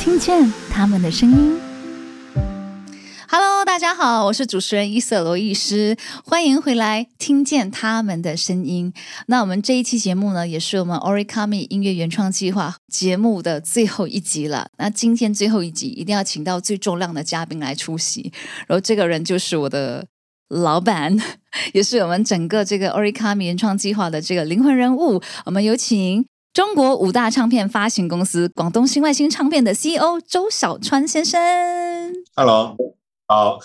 听见他们的声音。Hello，大家好，我是主持人伊瑟罗医师，欢迎回来，听见他们的声音。那我们这一期节目呢，也是我们 Origami 音乐原创计划节目的最后一集了。那今天最后一集一定要请到最重量的嘉宾来出席，然后这个人就是我的老板，也是我们整个这个 Origami 原创计划的这个灵魂人物。我们有请。中国五大唱片发行公司广东新外星唱片的 CEO 周小川先生。Hello，好，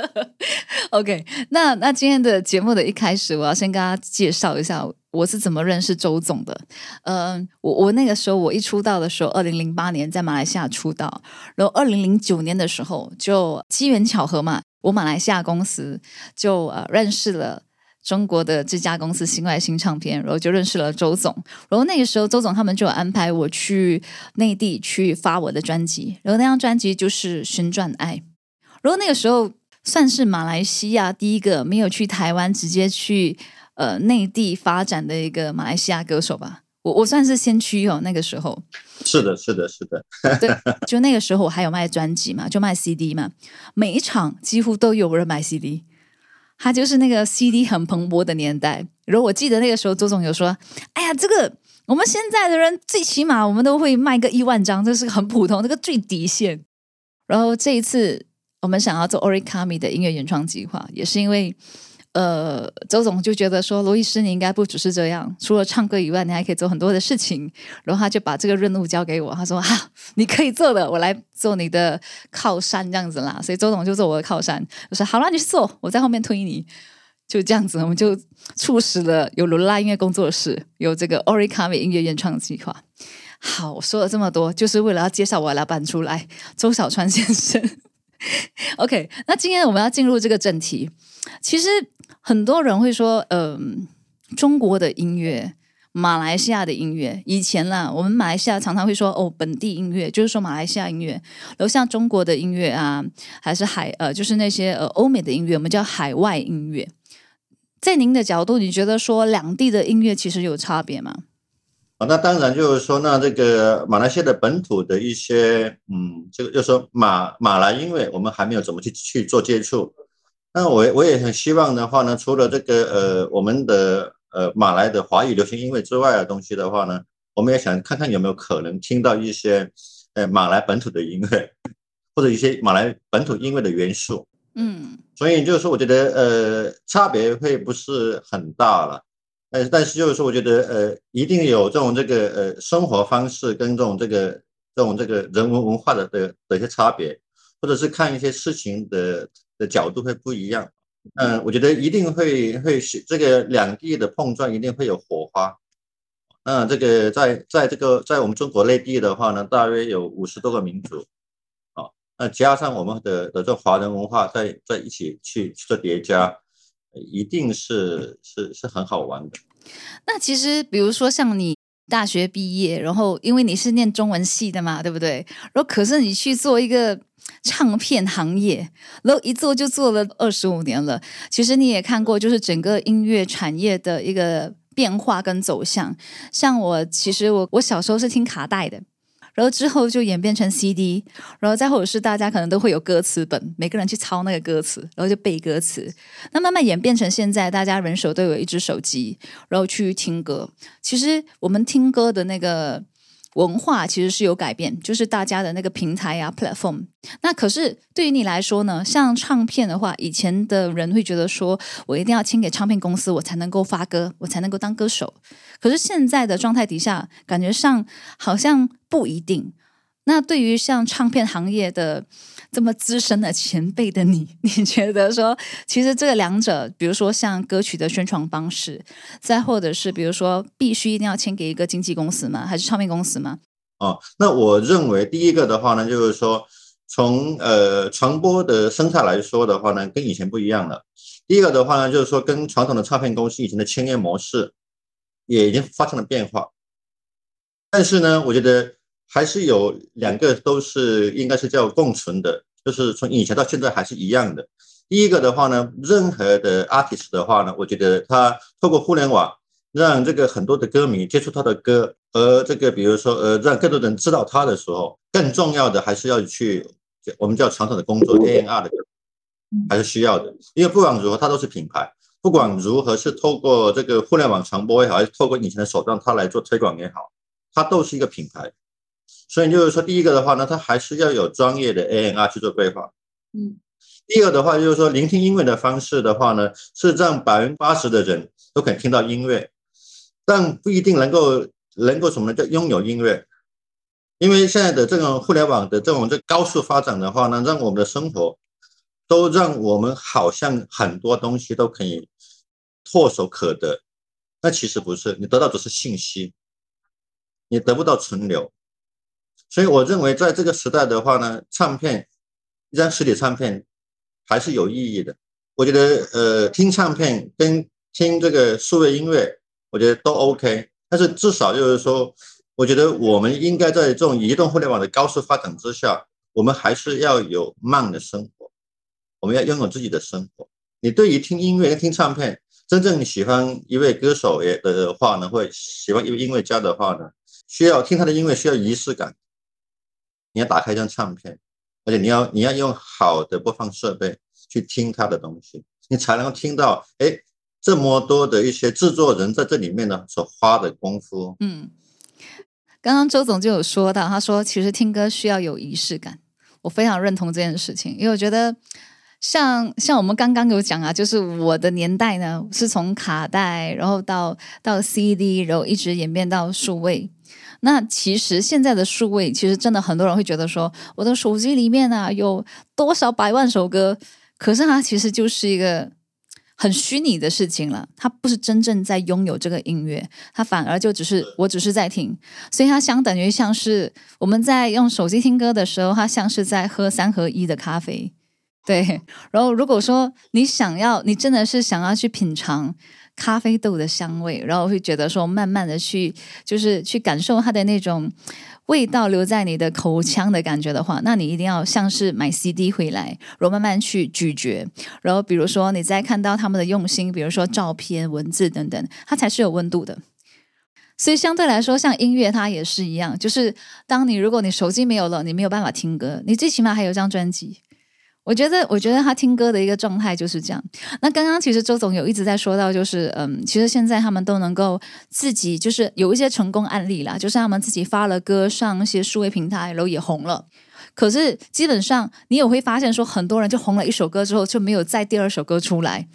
OK，那那今天的节目的一开始，我要先跟大家介绍一下我是怎么认识周总的。嗯、我我那个时候我一出道的时候，二零零八年在马来西亚出道，然后二零零九年的时候就机缘巧合嘛，我马来西亚公司就呃认识了。中国的这家公司新外星唱片，然后就认识了周总，然后那个时候周总他们就有安排我去内地去发我的专辑，然后那张专辑就是《旋转爱》，然后那个时候算是马来西亚第一个没有去台湾直接去呃内地发展的一个马来西亚歌手吧。我我算是先驱哦，那个时候，是的，是的，是的，对，就那个时候我还有卖专辑嘛，就卖 CD 嘛，每一场几乎都有人买 CD，他就是那个 CD 很蓬勃的年代。然后我记得那个时候周总有说：“哎呀，这个我们现在的人最起码我们都会卖个一万张，这是很普通，这个最底线。”然后这一次我们想要做 Origami 的音乐原创计划，也是因为。呃，周总就觉得说，罗医师你应该不只是这样，除了唱歌以外，你还可以做很多的事情。然后他就把这个任务交给我，他说：“哈、你可以做的，我来做你的靠山这样子啦。”所以周总就做我的靠山，我说：“好了，你去做，我在后面推你。”就这样子，我们就促使了有罗拉音乐工作室，有这个 Origami 音乐原创计划。好，我说了这么多，就是为了要介绍我的老板出来，周小川先生。OK，那今天我们要进入这个正题。其实很多人会说，嗯、中国的音乐、马来西亚的音乐，以前啦，我们马来西亚常常会说哦，本地音乐，就是说马来西亚音乐。然后像中国的音乐啊，还是海呃，就是那些呃欧美的音乐，我们叫海外音乐。在您的角度，你觉得说两地的音乐其实有差别吗？啊，那当然就是说，那这个马来西亚的本土的一些，嗯，这个就是说马马来音乐，我们还没有怎么去去做接触。那我我也很希望的话呢，除了这个呃我们的呃马来的华语流行音乐之外的东西的话呢，我们也想看看有没有可能听到一些呃马来本土的音乐，或者一些马来本土音乐的元素。嗯所以就是说，我觉得呃差别会不是很大了，呃，但是就是说，我觉得呃一定有这种这个呃生活方式跟这种这个这种这个人文文化的的的一些差别，或者是看一些事情的的角度会不一样。嗯、我觉得一定会会是这个两地的碰撞，一定会有火花。那这个在在这个在我们中国内地的话呢，大约有五十多个民族。啊那加上我们的的这华人文化在在一起去去做叠加，呃一定是是是很好玩的。那其实比如说像你大学毕业，然后因为你是念中文系的嘛，对不对？然后可是你去做一个唱片行业，然后一做就做了二十五年了。其实你也看过，就是整个音乐产业的一个变化跟走向。像我，其实我我小时候是听卡带的。然后之后就演变成 CD，然后再或者是大家可能都会有歌词本，每个人去抄那个歌词，然后就背歌词。那慢慢演变成现在，大家人手都有一只手机，然后去听歌。其实我们听歌的那个文化其实是有改变，就是大家的那个平台啊 platform。那可是对于你来说呢，像唱片的话，以前的人会觉得说我一定要签给唱片公司，我才能够发歌，我才能够当歌手。可是现在的状态底下，感觉上好像不一定。那对于像唱片行业的这么资深的前辈的你，你觉得说，其实这个两者，比如说像歌曲的宣传方式，再或者是比如说必须一定要签给一个经纪公司吗？还是唱片公司吗？哦，那我认为第一个的话呢，就是说从呃传播的生态来说的话呢，跟以前不一样了。第一个的话呢，就是说跟传统的唱片公司以前的签约模式也已经发生了变化。但是呢，我觉得还是有两个都是应该是叫共存的，就是从以前到现在还是一样的。第一个的话呢，任何的 artist 的话呢，我觉得他透过互联网让这个很多的歌迷接触他的歌，而这个比如说呃让更多人知道他的时候，更重要的还是要去我们叫传统的工作 A N R 的，还是需要的，因为不管如何，它都是品牌。不管如何是透过这个互联网传播也好，还是透过以前的手段，它来做推广也好，它都是一个品牌。所以就是说，第一个的话呢，它还是要有专业的 A N R 去做规划。嗯。第二的话就是说，聆听音乐的方式的话呢，是让百分之八十的人都可以听到音乐，但不一定能够能够什么呢？叫拥有音乐。因为现在的这种互联网的这种这高速发展的话呢，让我们的生活都让我们好像很多东西都可以唾手可得，那其实不是，你得到的是信息，你得不到存留。所以我认为，在这个时代的话呢，唱片一张实体唱片还是有意义的。我觉得，呃，听唱片跟听这个数位音乐，我觉得都 OK。但是至少就是说。我觉得我们应该在这种移动互联网的高速发展之下，我们还是要有慢的生活，我们要拥有自己的生活。你对于听音乐跟听唱片，真正喜欢一位歌手也的话呢，或喜欢一位音乐家的话呢，需要听他的音乐需要仪式感。你要打开一张唱片，而且你要你要用好的播放设备去听他的东西，你才能听到哎这么多的一些制作人在这里面呢所花的功夫。嗯。刚刚周总就有说到，他说其实听歌需要有仪式感，我非常认同这件事情，因为我觉得像像我们刚刚有讲啊，就是我的年代呢是从卡带，然后到到 CD，然后一直演变到数位。那其实现在的数位，其实真的很多人会觉得说，我的手机里面啊有多少百万首歌，可是它其实就是一个。很虚拟的事情了，它不是真正在拥有这个音乐，它反而就只是我只是在听，所以它相等于像是我们在用手机听歌的时候，它像是在喝三合一的咖啡，对。然后如果说你想要，你真的是想要去品尝咖啡豆的香味，然后会觉得说慢慢的去就是去感受它的那种。味道留在你的口腔的感觉的话，那你一定要像是买 CD 回来，然后慢慢去咀嚼。然后比如说你再看到他们的用心，比如说照片、文字等等，它才是有温度的。所以相对来说，像音乐它也是一样，就是当你如果你手机没有了，你没有办法听歌，你最起码还有张专辑。我觉得，我觉得他听歌的一个状态就是这样。那刚刚其实周总有一直在说到，就是嗯，其实现在他们都能够自己就是有一些成功案例啦，就是他们自己发了歌上一些数位平台，然后也红了。可是基本上你也会发现，说很多人就红了一首歌之后就没有再第二首歌出来。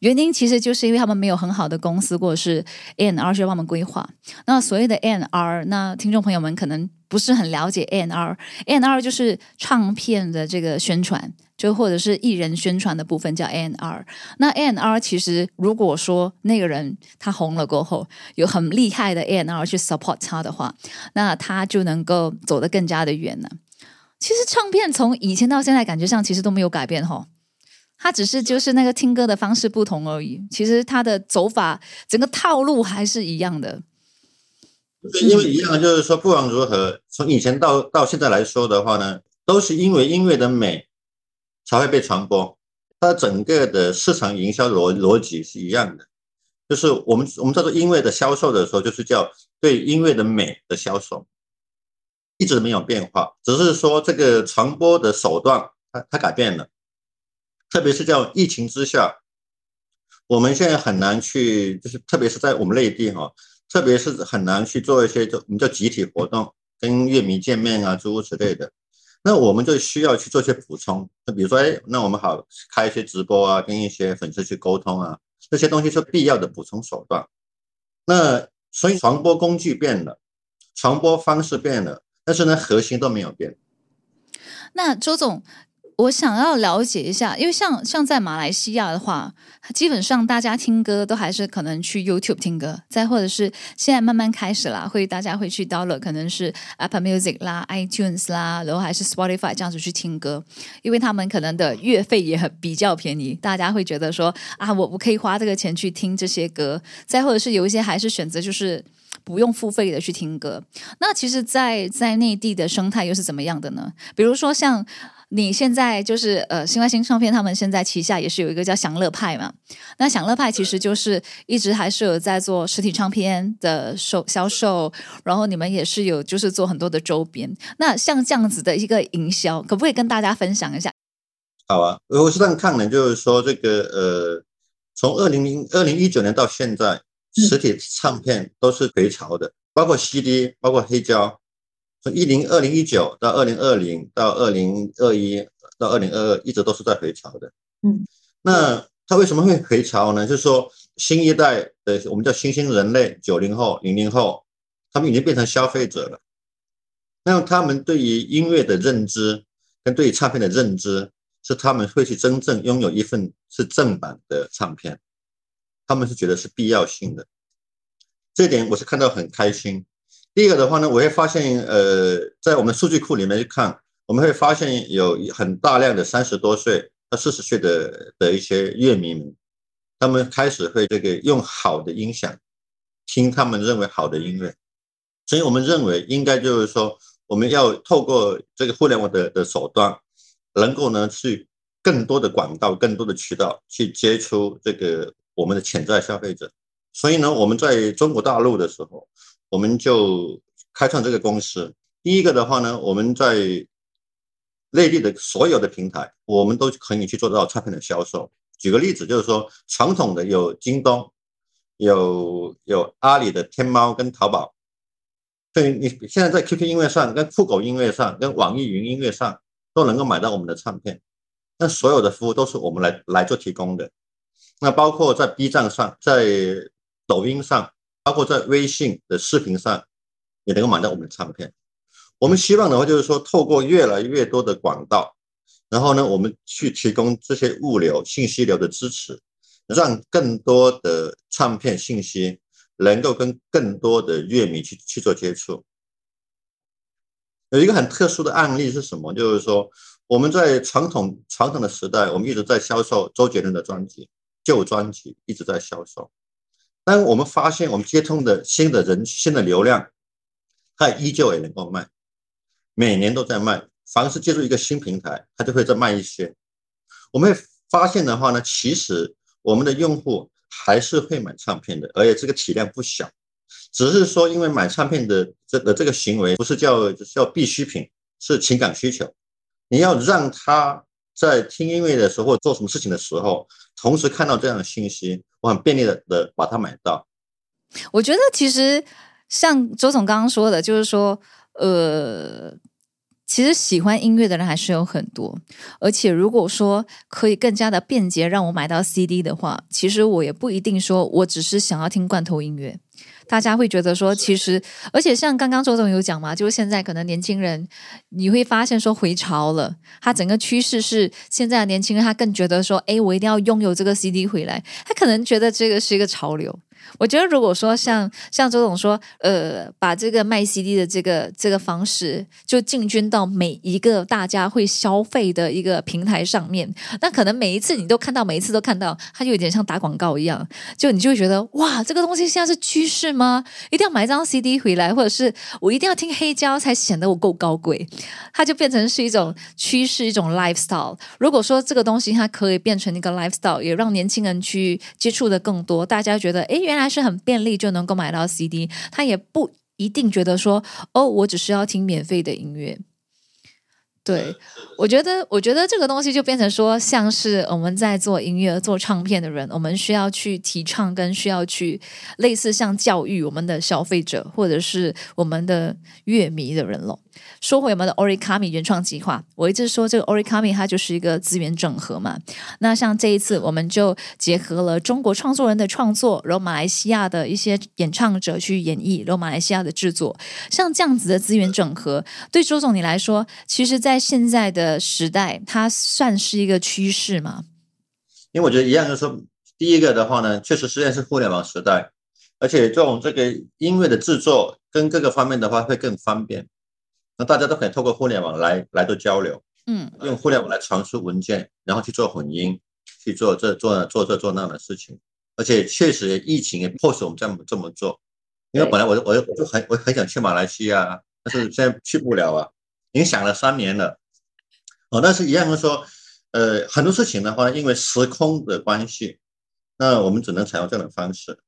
原因其实就是因为他们没有很好的公司或者是 N R 去帮他们规划。那所谓的 N R，那听众朋友们可能不是很了解 N R，N R 就是唱片的这个宣传。就或者是艺人宣传的部分叫 N R，那 N R 其实如果说那个人他红了过后，有很厉害的 N R 去 support 他的话，那他就能够走得更加的远了。其实唱片从以前到现在，感觉上其实都没有改变哈，它只是就是那个听歌的方式不同而已。其实它的走法，整个套路还是一样的。因为一样，就是说不管如何，从以前到到现在来说的话呢，都是因为音乐的美。才会被传播，它整个的市场营销逻逻辑是一样的，就是我们我们叫做音乐的销售的时候，就是叫对音乐的美的销售，一直没有变化，只是说这个传播的手段它它改变了，特别是叫疫情之下，我们现在很难去，就是特别是在我们内地哈，特别是很难去做一些就我们叫集体活动，跟乐迷见面啊诸如此类的。那我们就需要去做一些补充，那比如说，哎，那我们好开一些直播啊，跟一些粉丝去沟通啊，这些东西是必要的补充手段。那所以传播工具变了，传播方式变了，但是呢，核心都没有变。那周总。我想要了解一下，因为像像在马来西亚的话，基本上大家听歌都还是可能去 YouTube 听歌，再或者是现在慢慢开始啦，会大家会去 download 可能是 Apple Music 啦、iTunes 啦，然后还是 Spotify 这样子去听歌，因为他们可能的月费也很比较便宜，大家会觉得说啊，我我可以花这个钱去听这些歌，再或者是有一些还是选择就是不用付费的去听歌。那其实，在在内地的生态又是怎么样的呢？比如说像。你现在就是呃，新外星唱片他们现在旗下也是有一个叫享乐派嘛。那享乐派其实就是一直还是有在做实体唱片的售销售，然后你们也是有就是做很多的周边。那像这样子的一个营销，可不可以跟大家分享一下？好啊，我是这样看的，就是说这个呃，从二零零二零一九年到现在，实体唱片都是回潮的，包括 CD，包括黑胶。从一零二零一九到二零二零到二零二一到二零二二，一直都是在回潮的。嗯，那它为什么会回潮呢？就是说新一代的我们叫新兴人类，九零后、零零后，他们已经变成消费者了。那他们对于音乐的认知跟对于唱片的认知，是他们会去真正拥有一份是正版的唱片，他们是觉得是必要性的。这点我是看到很开心。第一个的话呢，我会发现，呃，在我们数据库里面去看，我们会发现有很大量的三十多岁到四十岁的的一些乐迷们，他们开始会这个用好的音响听他们认为好的音乐，所以我们认为应该就是说，我们要透过这个互联网的的手段，能够呢去更多的管道、更多的渠道去接触这个我们的潜在消费者，所以呢，我们在中国大陆的时候。我们就开创这个公司。第一个的话呢，我们在内地的所有的平台，我们都可以去做到唱片的销售。举个例子，就是说传统的有京东、有有阿里的天猫跟淘宝，对你现在在 QQ 音乐上、跟酷狗音乐上、跟网易云音乐上都能够买到我们的唱片。那所有的服务都是我们来来做提供的。那包括在 B 站上、在抖音上。包括在微信的视频上，也能够买到我们的唱片。我们希望的话，就是说，透过越来越多的管道，然后呢，我们去提供这些物流、信息流的支持，让更多的唱片信息能够跟更多的乐迷去去做接触。有一个很特殊的案例是什么？就是说，我们在传统传统的时代，我们一直在销售周杰伦的专辑、旧专辑，一直在销售。当我们发现，我们接通的新的人、新的流量，它依旧也能够卖，每年都在卖。凡是接入一个新平台，它就会再卖一些。我们会发现的话呢，其实我们的用户还是会买唱片的，而且这个体量不小。只是说，因为买唱片的这个这个行为不是叫叫必需品，是情感需求。你要让他在听音乐的时候，做什么事情的时候。同时看到这样的信息，我很便利的的把它买到。我觉得其实像周总刚刚说的，就是说，呃，其实喜欢音乐的人还是有很多。而且如果说可以更加的便捷让我买到 CD 的话，其实我也不一定说我只是想要听罐头音乐。大家会觉得说，其实，而且像刚刚周总有讲嘛，就是现在可能年轻人，你会发现说回潮了，他整个趋势是现在的年轻人他更觉得说，哎，我一定要拥有这个 CD 回来，他可能觉得这个是一个潮流。我觉得，如果说像像周总说，呃，把这个卖 CD 的这个这个方式，就进军到每一个大家会消费的一个平台上面，那可能每一次你都看到，每一次都看到，它就有点像打广告一样，就你就会觉得，哇，这个东西现在是趋势吗？一定要买一张 CD 回来，或者是我一定要听黑胶才显得我够高贵，它就变成是一种趋势，一种 lifestyle。如果说这个东西它可以变成一个 lifestyle，也让年轻人去接触的更多，大家觉得，哎，原来。还是很便利就能够买到 CD，他也不一定觉得说哦，我只是要听免费的音乐。对我觉得，我觉得这个东西就变成说，像是我们在做音乐、做唱片的人，我们需要去提倡，跟需要去类似像教育我们的消费者或者是我们的乐迷的人了。说回我们的 Origami 原创计划，我一直说这个 Origami 它就是一个资源整合嘛。那像这一次，我们就结合了中国创作人的创作，然后马来西亚的一些演唱者去演绎，然后马来西亚的制作，像这样子的资源整合，对周总你来说，其实在现在的时代，它算是一个趋势吗？因为我觉得一样，就是说，第一个的话呢，确实实在是互联网时代，而且这种这个音乐的制作跟各个方面的话会更方便。那大家都可以透过互联网来来做交流，嗯，用互联网来传输文件，然后去做混音，去做这做做这做那的事情。而且确实疫情也迫使我们这么这么做，因为本来我我我就很我很想去马来西亚，但是现在去不了啊，已经想了三年了。哦，但是一样的说，呃，很多事情的话，因为时空的关系，那我们只能采用这种方式。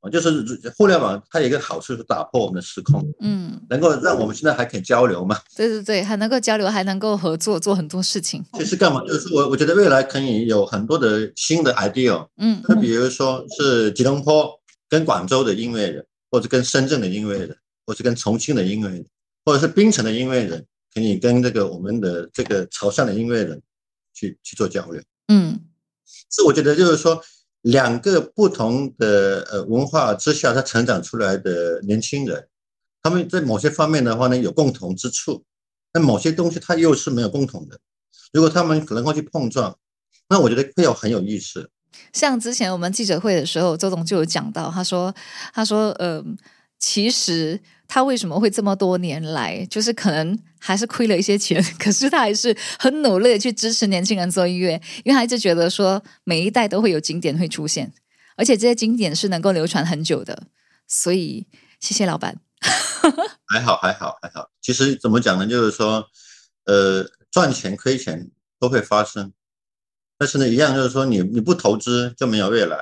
啊，就是互联网它有一个好处是打破我们的时空，嗯，能够让我们现在还可以交流嘛。对对对，还能够交流，还能够合作，做很多事情。其实干嘛？就是我我觉得未来可以有很多的新的 idea，嗯，那比如说是吉隆坡跟广州的音乐人，或者跟深圳的音乐人，或者跟重庆的音乐人，或者是槟城的音乐人，可以跟这个我们的这个潮汕的音乐人去去做交流。嗯，是我觉得就是说。两个不同的呃文化之下，他成长出来的年轻人，他们在某些方面的话呢有共同之处，那某些东西他又是没有共同的。如果他们能够去碰撞，那我觉得会有很有意思。像之前我们记者会的时候，周总就有讲到，他说，他说，呃，其实。他为什么会这么多年来，就是可能还是亏了一些钱，可是他还是很努力的去支持年轻人做音乐，因为他一直觉得说每一代都会有经典会出现，而且这些经典是能够流传很久的。所以谢谢老板。还好还好还好，其实怎么讲呢？就是说，呃，赚钱亏钱都会发生，但是呢，一样就是说，你你不投资就没有未来。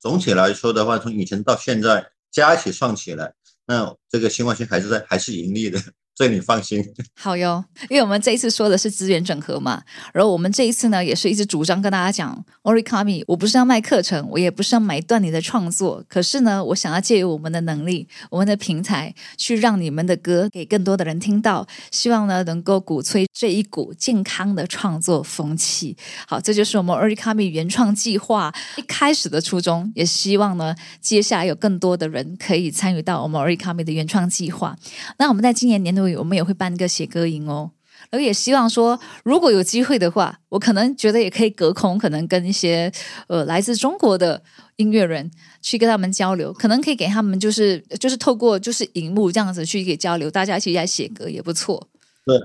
总体来说的话，从以前到现在加一起算起来。那这个新华新还是在还是盈利的。所以你放心，好哟，因为我们这一次说的是资源整合嘛，然后我们这一次呢，也是一直主张跟大家讲，Origami，我不是要卖课程，我也不是要买断你的创作，可是呢，我想要借由我们的能力，我们的平台，去让你们的歌给更多的人听到，希望呢，能够鼓吹这一股健康的创作风气。好，这就是我们 Origami 原创计划一开始的初衷，也希望呢，接下来有更多的人可以参与到我们 Origami 的原创计划。那我们在今年年度。我们也会办一个写歌营哦，然后也希望说，如果有机会的话，我可能觉得也可以隔空，可能跟一些呃来自中国的音乐人去跟他们交流，可能可以给他们就是就是透过就是荧幕这样子去给交流，大家一起来写歌也不错。对，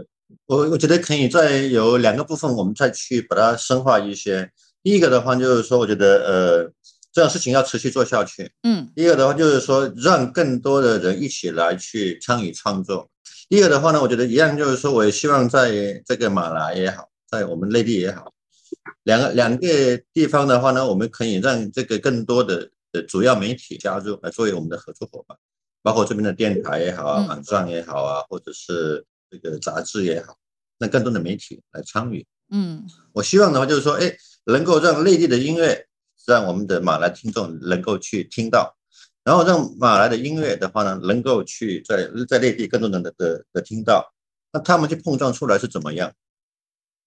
我我觉得可以再有两个部分，我们再去把它深化一些。第一个的话就是说，我觉得呃这样事情要持续做下去。嗯。第二个的话就是说，让更多的人一起来去参与创作。第二的话呢，我觉得一样，就是说，我也希望在这个马来也好，在我们内地也好，两个两个地方的话呢，我们可以让这个更多的的主要媒体加入来作为我们的合作伙伴，包括这边的电台也好啊，网站也好啊，或者是这个杂志也好，让更多的媒体来参与。嗯，我希望的话就是说，哎，能够让内地的音乐，让我们的马来听众能够去听到。然后让马来的音乐的话呢，能够去在在内地更多人的的的听到，那他们去碰撞出来是怎么样？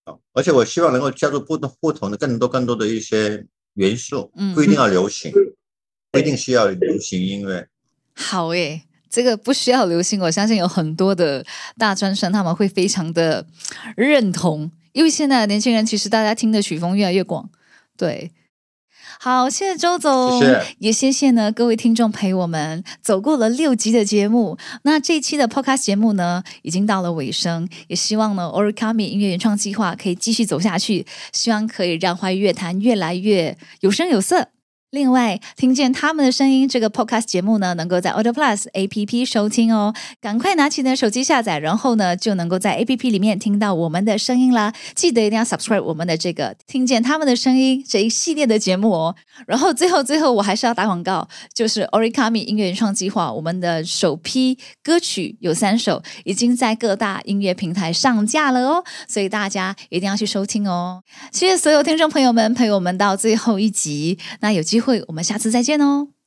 啊，而且我希望能够加入不同不同的更多更多的一些元素，不一定要流行，不一定需要流行音乐。好诶，这个不需要流行，我相信有很多的大专生他们会非常的认同，因为现在的年轻人其实大家听的曲风越来越广，对。好，谢谢周总，也谢谢呢各位听众陪我们走过了六集的节目。那这一期的 Podcast 节目呢，已经到了尾声，也希望呢 Origami 音乐原创计划可以继续走下去，希望可以让华语乐坛越来越有声有色。另外，听见他们的声音，这个 podcast 节目呢，能够在 Audio Plus A P P 收听哦。赶快拿起你的手机下载，然后呢，就能够在 A P P 里面听到我们的声音啦。记得一定要 subscribe 我们的这个听见他们的声音这一系列的节目哦。然后最后最后，我还是要打广告，就是 Origami 音乐原创计划，我们的首批歌曲有三首，已经在各大音乐平台上架了哦。所以大家一定要去收听哦。谢谢所有听众朋友们陪我们到最后一集，那有机。机会，我们下次再见哦。